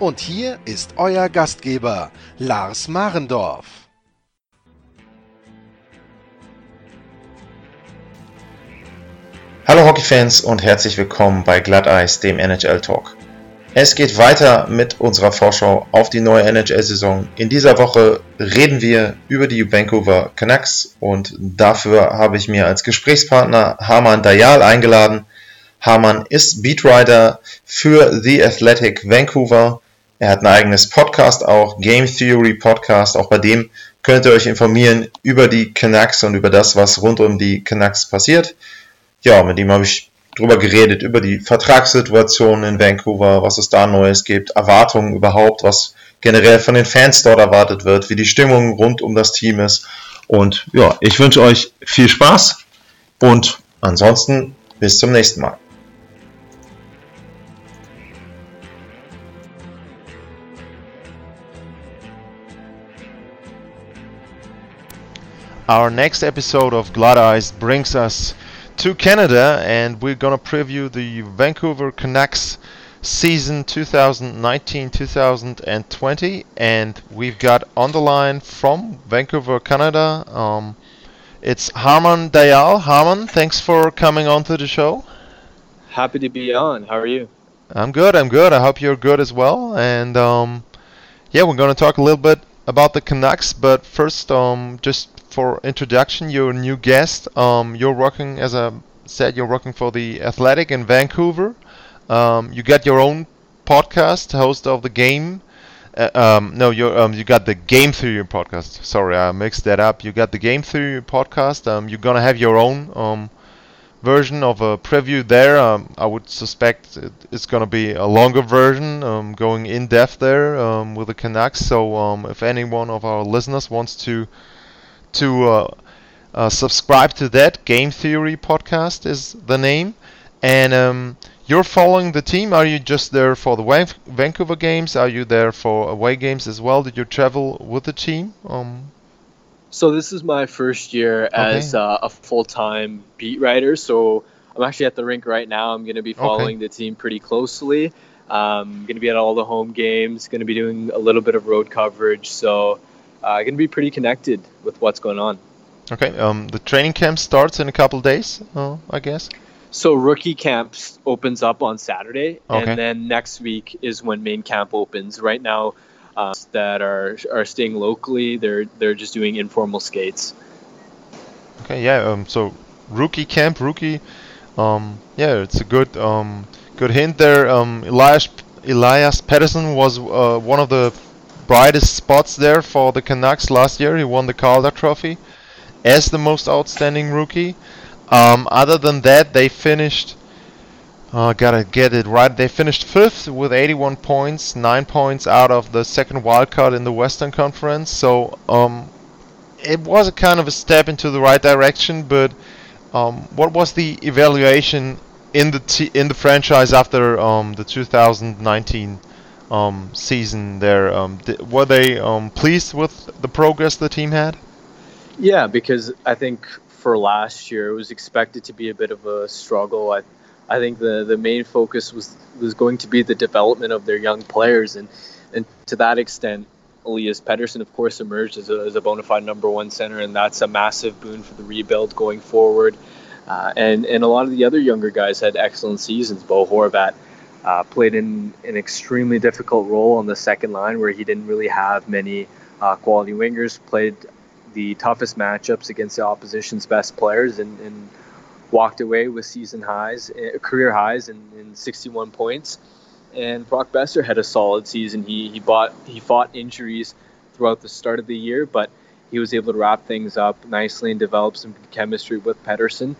Und hier ist euer Gastgeber, Lars Marendorf. Hallo Hockeyfans und herzlich willkommen bei Glatteis, dem NHL Talk. Es geht weiter mit unserer Vorschau auf die neue NHL-Saison. In dieser Woche reden wir über die Vancouver Canucks und dafür habe ich mir als Gesprächspartner Harman Dayal eingeladen. Harman ist Beatwriter für The Athletic Vancouver. Er hat ein eigenes Podcast auch, Game Theory Podcast. Auch bei dem könnt ihr euch informieren über die Canucks und über das, was rund um die Canucks passiert. Ja, mit ihm habe ich drüber geredet, über die Vertragssituation in Vancouver, was es da Neues gibt, Erwartungen überhaupt, was generell von den Fans dort erwartet wird, wie die Stimmung rund um das Team ist. Und ja, ich wünsche euch viel Spaß und ansonsten bis zum nächsten Mal. Our next episode of Glatteis brings us to Canada, and we're gonna preview the Vancouver Canucks season 2019-2020. And we've got on the line from Vancouver, Canada. Um, it's Harman Dayal. Harman, thanks for coming on to the show. Happy to be on. How are you? I'm good. I'm good. I hope you're good as well. And um, yeah, we're gonna talk a little bit about the Canucks, but first, um, just for introduction, you're a new guest. Um, you're working, as I said, you're working for the Athletic in Vancouver. Um, you got your own podcast, host of the game. Uh, um, no, you um, you got the Game Theory podcast. Sorry, I mixed that up. You got the Game Theory podcast. Um, you're gonna have your own version of a preview there. Um, I would suspect it, it's gonna be a longer version, um, going in depth there um, with the Canucks. So um, if any one of our listeners wants to to uh, uh, subscribe to that. Game Theory Podcast is the name. And um, you're following the team. Are you just there for the Van- Vancouver games? Are you there for away games as well? Did you travel with the team? So this is my first year as uh, a full-time beat writer. So I'm actually at the rink right now. I'm going to be following the team pretty closely. Um, going to be at all the home games. Going to be doing a little bit of road coverage. So uh, going to be pretty connected with what's going on. okay. Um, the training camp starts in a couple days, uh, I guess. So rookie camps opens up on Saturday, Okay. and then next week is when main camp opens. Right now, uh, that are are staying locally, they're they're just doing informal skates. Okay, yeah. Um, so rookie camp, rookie. Um, yeah, it's a good um, good hint there. Um, Elias Elias Pettersson was uh, one of the brightest spots there for the Canucks last year. He won the Calder Trophy as the most outstanding rookie. Um, other than that, they finished. Uh, gotta get it right. They finished fifth with 81 points, nine points out of the second wild card in the Western Conference. So um, it was a kind of a step into the right direction. But um, what was the evaluation in the t- in the franchise after um, the 2019 um, season? There, um, di- were they um, pleased with the progress the team had? Yeah, because I think for last year it was expected to be a bit of a struggle. I, I think the, the main focus was was going to be the development of their young players, and and to that extent, Elias Pettersson, of course, emerged as a, as a bona fide number one center, and that's a massive boon for the rebuild going forward. Uh, and and a lot of the other younger guys had excellent seasons. Bo Horvat uh, played in an extremely difficult role on the second line, where he didn't really have many uh, quality wingers. Played the toughest matchups against the opposition's best players and, and walked away with season highs, uh, career highs, in, in 61 points. And Brock Boeser had a solid season. He he bought he fought injuries throughout the start of the year, but he was able to wrap things up nicely and develop some chemistry with Pettersson.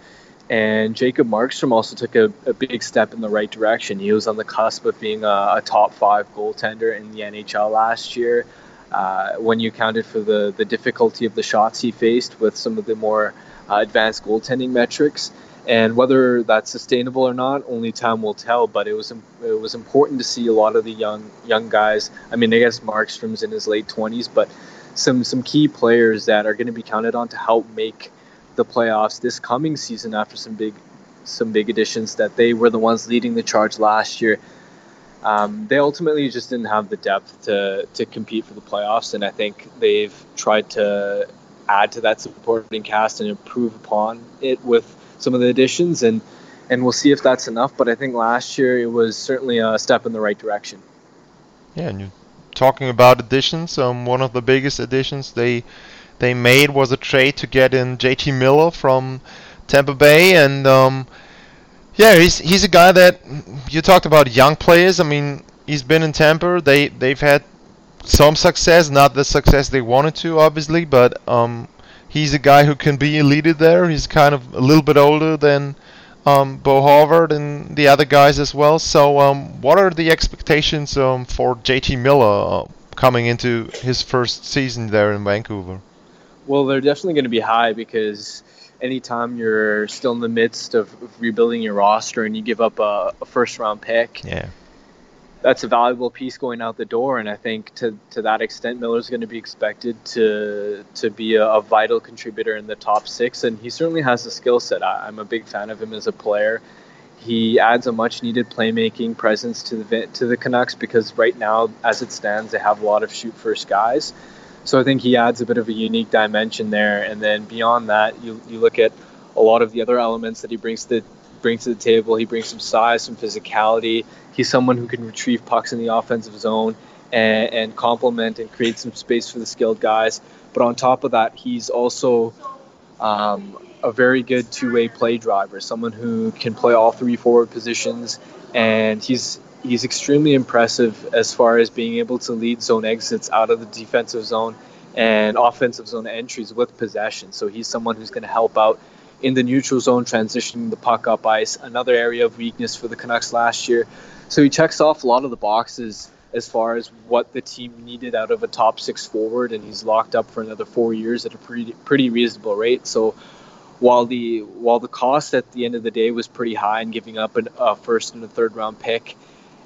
And Jacob Markstrom also took a, a, big step in the right direction. He was on the cusp of being a, a top five goaltender in the NHL last year. Uh, when you accounted for the, the difficulty of the shots he faced with some of the more advanced goaltending metrics. And whether that's sustainable or not, only time will tell. But it was it was important to see a lot of the young young guys. I mean, I guess Markstrom's in his late 20s, but some some key players that are going to be counted on to help make the playoffs this coming season after some big some big additions that they were the ones leading the charge last year. Um, they ultimately just didn't have the depth to, to compete for the playoffs, and I think they've tried to add to that supporting cast and improve upon it with some of the additions, and and we'll see if that's enough. But I think last year it was certainly a step in the right direction. Yeah, and you talking about additions, um, one of the biggest additions they they made was a trade to get in JT Miller from Tampa Bay, and um, yeah, he's he's a guy that you talked about young players. I mean, he's been in Tampa. They they've had some success, not the success they wanted to, obviously, but um, he's a guy who can be a leader there. He's kind of a little bit older than um, Bo Horvat and the other guys as well. So, um, what are the expectations um, for JT Miller uh, coming into his first season there in Vancouver? Well, they're definitely going to be high because anytime you're still in the midst of rebuilding your roster and you give up a, a first round pick, yeah that's a valuable piece going out the door. And I think to, to that extent, Miller's going to be expected to to be a, a vital contributor in the top six. And he certainly has the skill set. I, am a big fan of him as a player. He adds a much needed playmaking presence to the to the Canucks because right now, as it stands, they have a lot of shoot first guys. So I think he adds a bit of a unique dimension there. And then beyond that, you, you look at a lot of the other elements that he brings to brings to the table. He brings some size, some physicality. He's someone who can retrieve pucks in the offensive zone and, and complement and create some space for the skilled guys. But on top of that, he's also um, a very good two-way play driver, someone who can play all three forward positions, and he's he's extremely impressive as far as being able to lead zone exits out of the defensive zone and offensive zone entries with possession. So he's someone who's going to help out in the neutral zone, transitioning the puck up ice, another area of weakness for the Canucks last year. So he checks off a lot of the boxes as far as what the team needed out of a top six forward, and he's locked up for another four years at a pretty pretty reasonable rate. So while the while the cost at the end of the day was pretty high in giving up an, a first and a third round pick,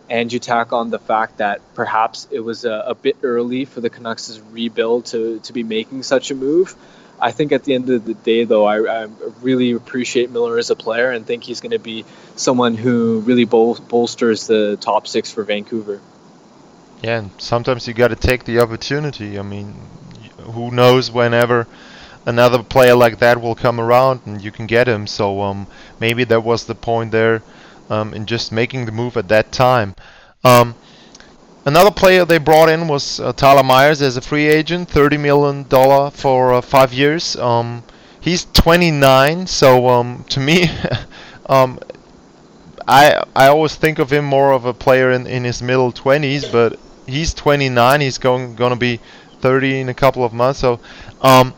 and you tack on the fact that perhaps it was a, a bit early for the Canucks' rebuild to to be making such a move. I think at the end of the day, though, I, I really appreciate Miller as a player and think he's going to be someone who really bol- bolsters the top six for Vancouver. Yeah, and sometimes you got to take the opportunity. I mean, who knows whenever another player like that will come around and you can get him. So um, maybe that was the point there um, in just making the move at that time. Um, Another player they brought in was uh, Tyler Myers as a free agent, thirty million dollar for uh, five years. Um, he's 29, so um, to me, um, I I always think of him more of a player in, in his middle 20s, but he's 29. He's going gonna be 30 in a couple of months. So, um,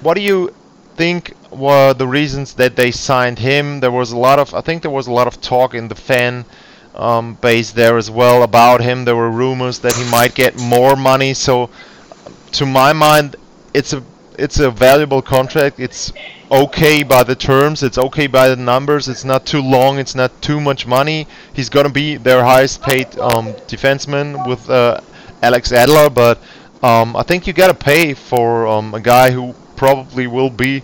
what do you think were the reasons that they signed him? There was a lot of I think there was a lot of talk in the fan um, base there as well about him. There were rumors that he might get more money. So, to my mind, it's a it's a valuable contract. It's okay by the terms. It's okay by the numbers. It's not too long. It's not too much money. He's gonna be their highest paid um, defenseman with uh, Alex Edler, but um, I think you gotta pay for um, a guy who probably will be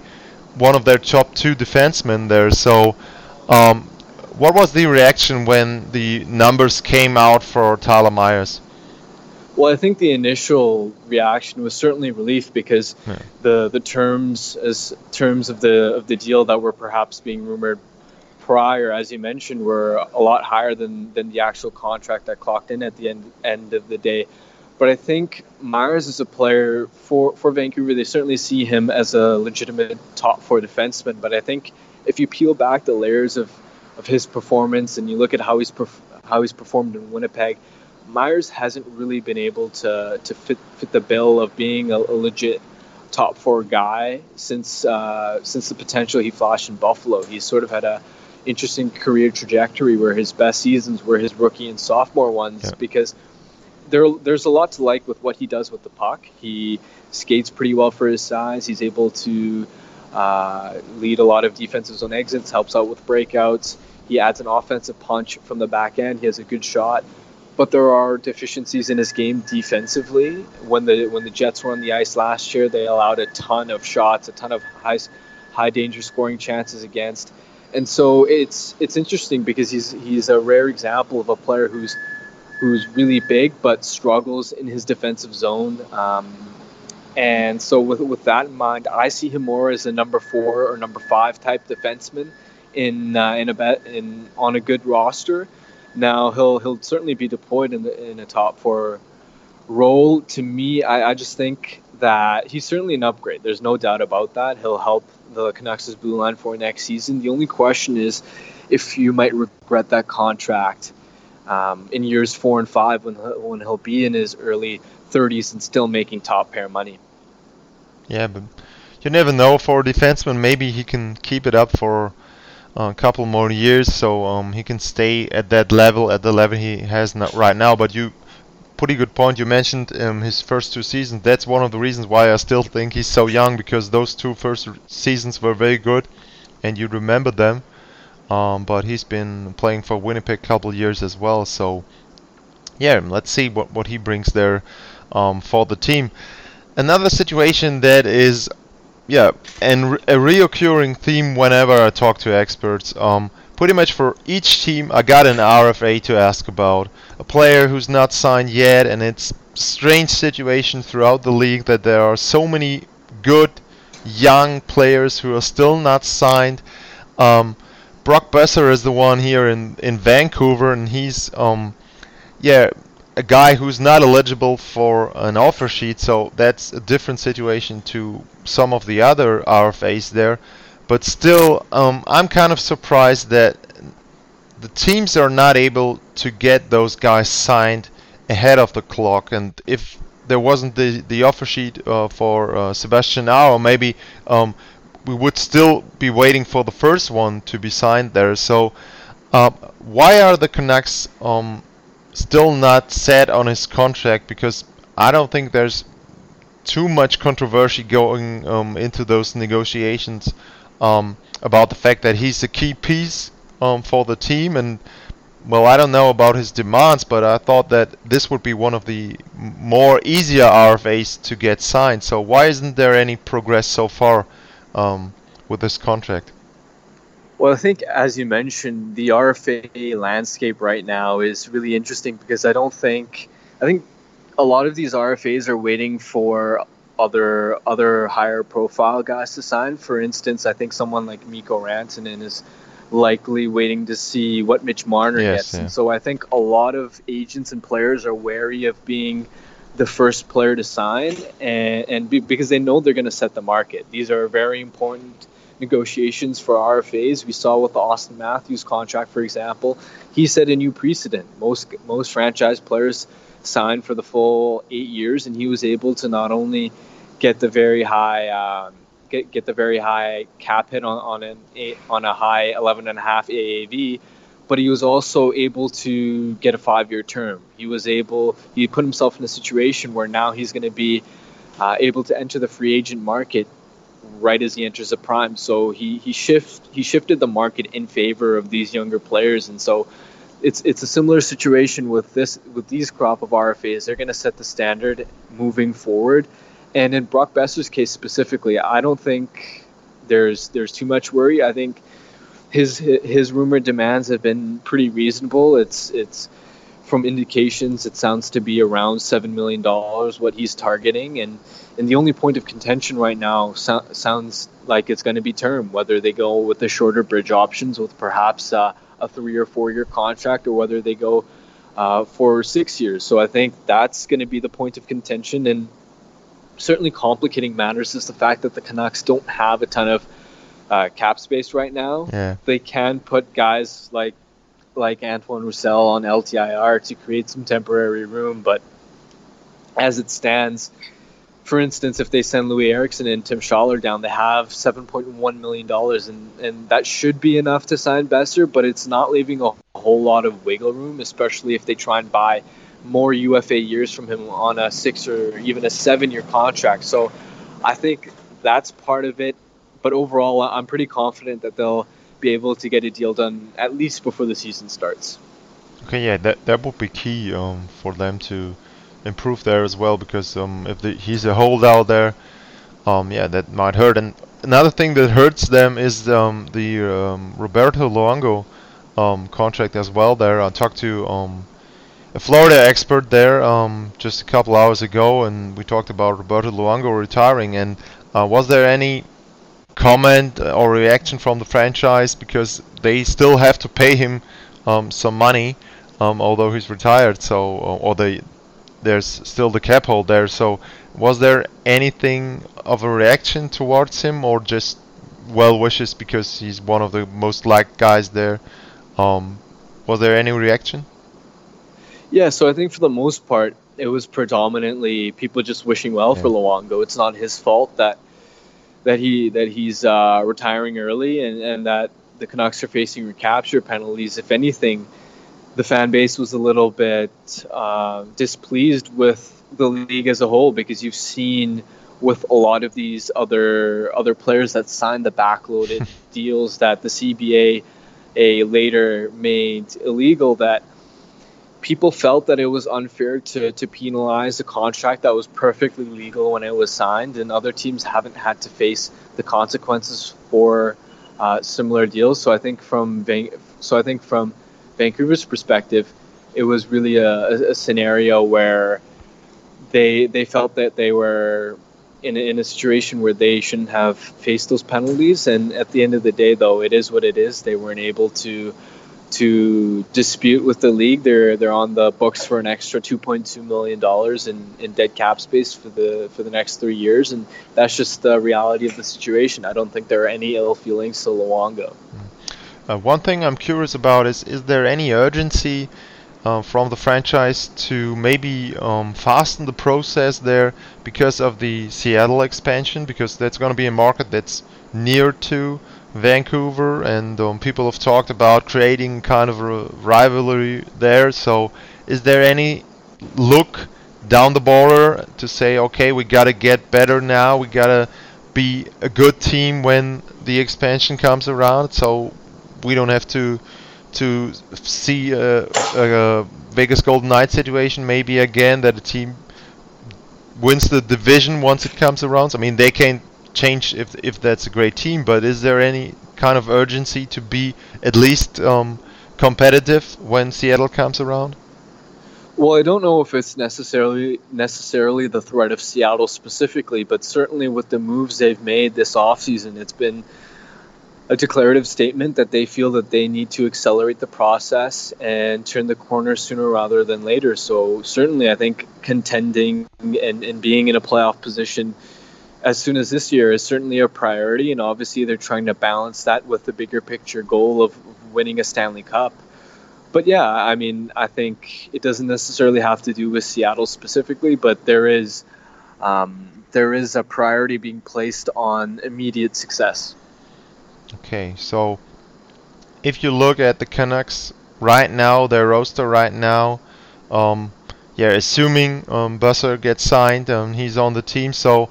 one of their top two defensemen there. So um, what was the reaction when the numbers came out for Tyler Myers? Well, I think the initial reaction was certainly relief because yeah. the the terms as terms of the of the deal that were perhaps being rumored prior, as you mentioned, were a lot higher than than the actual contract that clocked in at the end end of the day. But I think Myers is a player for for Vancouver. They certainly see him as a legitimate top four defenseman. But I think if you peel back the layers of of his performance and you look at how he's perf- how he's performed in Winnipeg, Myers hasn't really been able to to fit fit the bill of being a, a legit top four guy since uh, since the potential he flashed in Buffalo. He's sort of had a interesting career trajectory where his best seasons were his rookie and sophomore ones Yeah. because there there's a lot to like with what he does with the puck. He skates pretty well for his size. He's able to uh, lead a lot of defensive zone exits, helps out with breakouts. He adds an offensive punch from the back end. He has a good shot, but there are deficiencies in his game defensively. When the when the Jets were on the ice last year, they allowed a ton of shots, a ton of high high danger scoring chances against. And so it's it's interesting because he's he's a rare example of a player who's who's really big but struggles in his defensive zone. Um, and so with with that in mind, I see him more as a number four or number five type defenseman in uh, in a bet in on a good roster. Now he'll he'll certainly be deployed in the in a top four role. To me, I, I just think that he's certainly an upgrade. There's no doubt about that. He'll help the Canucks' blue line for next season. The only question is if you might regret that contract um, in years four and five when when he'll be in his early 30s and still making top pair money. Yeah, but you never know for a defenseman. Maybe he can keep it up for uh, a couple more years, so um, he can stay at that level, at the level he has right now. But you, pretty good point. You mentioned um, his first two seasons. That's one of the reasons why I still think he's so young because those two first seasons were very good, and you remember them. Um, but he's been playing for Winnipeg a couple years as well, so yeah, let's see what what he brings there um, for the team another situation that is yeah and a reoccurring theme whenever i talk to experts um pretty much for each team i got an rfa to ask about. A player who's not signed yet and it's strange situation throughout the league that there are so many good young players who are still not signed. Um brock boeser is the one here in in vancouver and he's um yeah a guy who's not eligible for an offer sheet, so that's a different situation to some of the other RFAs there. But still, um, I'm kind of surprised that the teams are not able to get those guys signed ahead of the clock. And if there wasn't the, the offer sheet uh, for uh, Sebastian Aho, maybe um, we would still be waiting for the first one to be signed there. So, uh, why are the Canucks um, still not set on his contract because I don't think there's too much controversy going um, into those negotiations um, about the fact that he's a key piece um, for the team and well I don't know about his demands but I thought that this would be one of the more easier RFAs to get signed. So why isn't there any progress so far um, with this contract Well, I think, as you mentioned, the RFA landscape right now is really interesting because I don't think I think a lot of these RFAs are waiting for other other higher profile guys to sign. For instance, I think someone like Mikko Rantanen is likely waiting to see what Mitch Marner Yes, gets. yeah. And so I think a lot of agents and players are wary of being the first player to sign, and, and be, because they know they're going to set the market. These are very important negotiations for RFAs. We saw with the Auston Matthews contract, for example, he set a new precedent. Most most franchise players sign for the full eight years, and he was able to not only get the very high um, get, get the very high cap hit on, on an eight, on a high 11 and a half AAV, but he was also able to get a five year term. He was able he put himself in a situation where now he's going to be uh, able to enter the free agent market right as he enters the prime. So he he shift he shifted the market in favor of these younger players, and so it's it's a similar situation with this with these crop of RFAs. They're going to set the standard moving forward, and in Brock Boeser's case specifically, I don't think there's there's too much worry. I think his his rumored demands have been pretty reasonable. It's it's from indications it sounds to be around seven million dollars what he's targeting, and and the only point of contention right now so- sounds like it's going to be term, whether they go with the shorter bridge options with perhaps uh, a three or four year contract, or whether they go uh, for six years. So I think that's going to be the point of contention, and certainly complicating matters is the fact that the Canucks don't have a ton of uh, cap space right now. yeah They can put guys like like Antoine Roussel on LTIR to create some temporary room, but as it stands, for instance, if they send Loui Eriksson and Tim Schaller down, they have $7.1 million, and, and that should be enough to sign Boeser, but it's not leaving a whole lot of wiggle room, especially if they try and buy more UFA years from him on a six or even a seven year contract. So I think that's part of it. But overall, I'm pretty confident that they'll be able to get a deal done at least before the season starts. Okay, yeah, that that would be key um, for them to improve there as well because um, if the, he's a holdout there, um, yeah, that might hurt. And another thing that hurts them is um, the um, Roberto Luongo um, contract as well. There, I talked to um, a Florida expert there um, just a couple hours ago, and we talked about Roberto Luongo retiring. And uh, was there any comment or reaction from the franchise because they still have to pay him some money? Um, although he's retired. So, or they there's still the cap hold there. So, was there anything of a reaction towards him, or just well wishes because he's one of the most liked guys there? Um, was there any reaction? Yeah, so I think for the most part, it was predominantly people just wishing well yeah. for Luongo. It's not his fault that that he that he's uh, retiring early and, and that the Canucks are facing recapture penalties. If anything, the fan base was a little bit uh, displeased with the league as a whole because you've seen with a lot of these other other players that signed the backloaded deals that the CBA a later made illegal that people felt that it was unfair to, to penalize a contract that was perfectly legal when it was signed and other teams haven't had to face the consequences for uh, similar deals so I think from so I think from Vancouver's perspective, it was really a, a scenario where they they felt that they were in in a situation where they shouldn't have faced those penalties. And at the end of the day, though, it is what it is. They weren't able to to dispute with the league. They're they're on the books for an extra 2.2 million dollars in, in dead cap space for the for the next three years, and that's just the reality of the situation. I don't think there are any ill feelings to Luongo. Uh, one thing I'm curious about is is there any urgency uh, from the franchise to maybe um, fasten the process there because of the Seattle expansion? Because that's going to be a market that's near to Vancouver, and um, people have talked about creating kind of a rivalry there. So, is there any look down the border to say, okay, we got to get better now, we got to be a good team when the expansion comes around? So, we don't have to to see a, a Vegas Golden Knights situation maybe again that a team wins the division once it comes around. I mean, they can change if if that's a great team, but is there any kind of urgency to be at least um, competitive when Seattle comes around? Well, I don't know if it's necessarily necessarily the threat of Seattle specifically, but certainly with the moves they've made this offseason, it's been a declarative statement that they feel that they need to accelerate the process and turn the corner sooner rather than later. So certainly, I think contending and, and being in a playoff position as soon as this year is certainly a priority. And obviously, they're trying to balance that with the bigger picture goal of winning a Stanley Cup. But yeah, I mean, I think it doesn't necessarily have to do with Seattle specifically, but there is um, there is a priority being placed on immediate success. Okay, so if you look at the Canucks right now, their roster right now, um, yeah, assuming um, Boeser gets signed, um, he's on the team. So,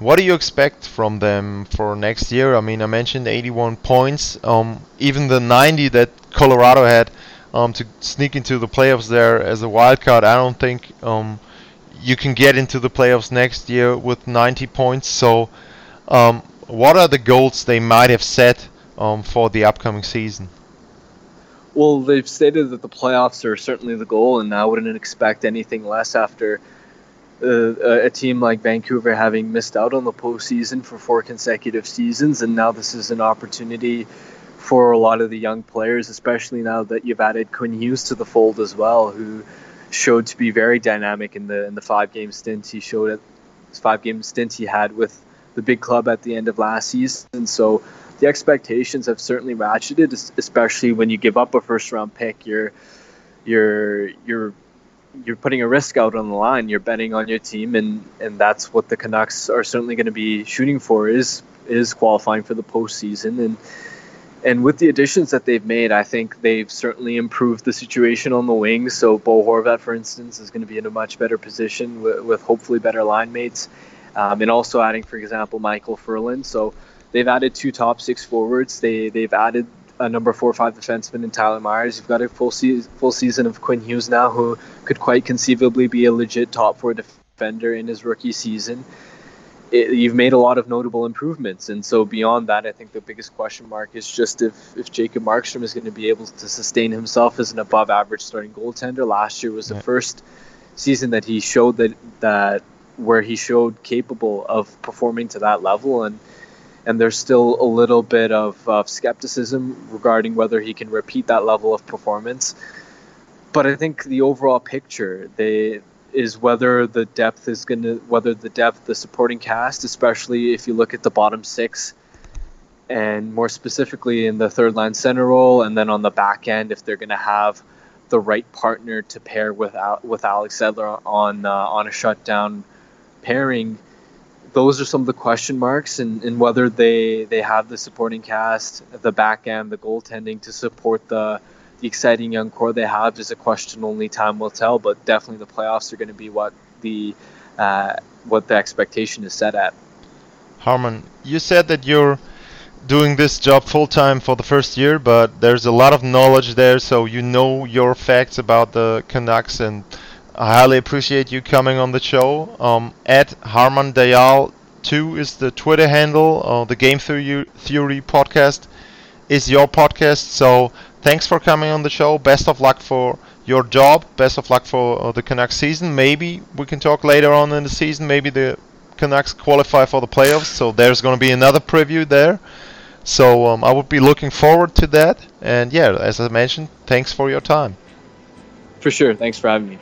what do you expect from them for next year? I mean, I mentioned 81 points. Um, even the 90 that Colorado had um, to sneak into the playoffs there as a wild card, I don't think um, you can get into the playoffs next year with 90 points. So, um, what are the goals they might have set um, for the upcoming season? Well, they've stated that the playoffs are certainly the goal, and I wouldn't expect anything less after uh, a team like Vancouver having missed out on the postseason for four consecutive seasons, and now this is an opportunity for a lot of the young players, especially now that you've added Quinn Hughes to the fold as well, who showed to be very dynamic in the in the five game stint he showed at five game stint he had with the big club at the end of last season. So the expectations have certainly ratcheted, especially when you give up a first round pick. You're you're you're you're putting a risk out on the line. You're betting on your team, and and that's what the Canucks are certainly going to be shooting for is is qualifying for the postseason. And and with the additions that they've made, I think they've certainly improved the situation on the wings. So Bo Horvat, for instance, is going to be in a much better position with, with hopefully better line mates, um, and also adding, for example, Michael Ferland. So they've added two top six forwards. They they've added a number four or five defenseman in Tyler Myers. You've got a full season, full season of Quinn Hughes now, who could quite conceivably be a legit top four defender in his rookie season. It, you've made a lot of notable improvements, and so beyond that, I think the biggest question mark is just if if Jacob Markstrom is going to be able to sustain himself as an above-average starting goaltender. Last year was the first season that he showed that that where he showed capable of performing to that level, and and there's still a little bit of, of skepticism regarding whether he can repeat that level of performance. But I think the overall picture they is whether the depth is going to whether the depth the supporting cast, especially if you look at the bottom six, and more specifically in the third line center role, and then on the back end if they're going to have the right partner to pair with with Alex Edler on uh, on a shutdown pairing those are some of the question marks and, and whether they they have the supporting cast, the back end, the goaltending to support the the exciting young core they have is a question only time will tell. But definitely the playoffs are going to be what the uh, what the expectation is set at. Harman, you said that you're doing this job full time for the first year, but there's a lot of knowledge there, so you know your facts about the Canucks and I highly appreciate you coming on the show. Um, at Harman Dayal 2 is the Twitter handle. Uh, the Game Theory, Theory podcast is your podcast. So thanks for coming on the show. Best of luck for your job. Best of luck for uh, the Canucks season. Maybe we can talk later on in the season. Maybe the Canucks qualify for the playoffs. So there's going to be another preview there. So um, I would be looking forward to that. And yeah, as I mentioned, thanks for your time. For sure. Thanks for having me.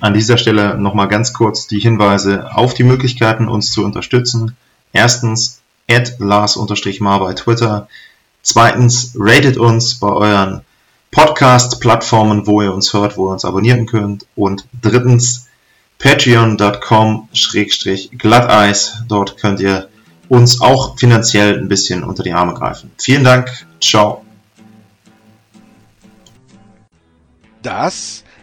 An dieser Stelle nochmal ganz kurz die Hinweise auf die Möglichkeiten, uns zu unterstützen. Erstens, add Lars-Mar bei Twitter. Zweitens, ratet uns bei euren Podcast-Plattformen, wo ihr uns hört, wo ihr uns abonnieren könnt. Und drittens, patreon.com-glatteis. Dort könnt ihr uns auch finanziell ein bisschen unter die Arme greifen. Vielen Dank. Ciao. Das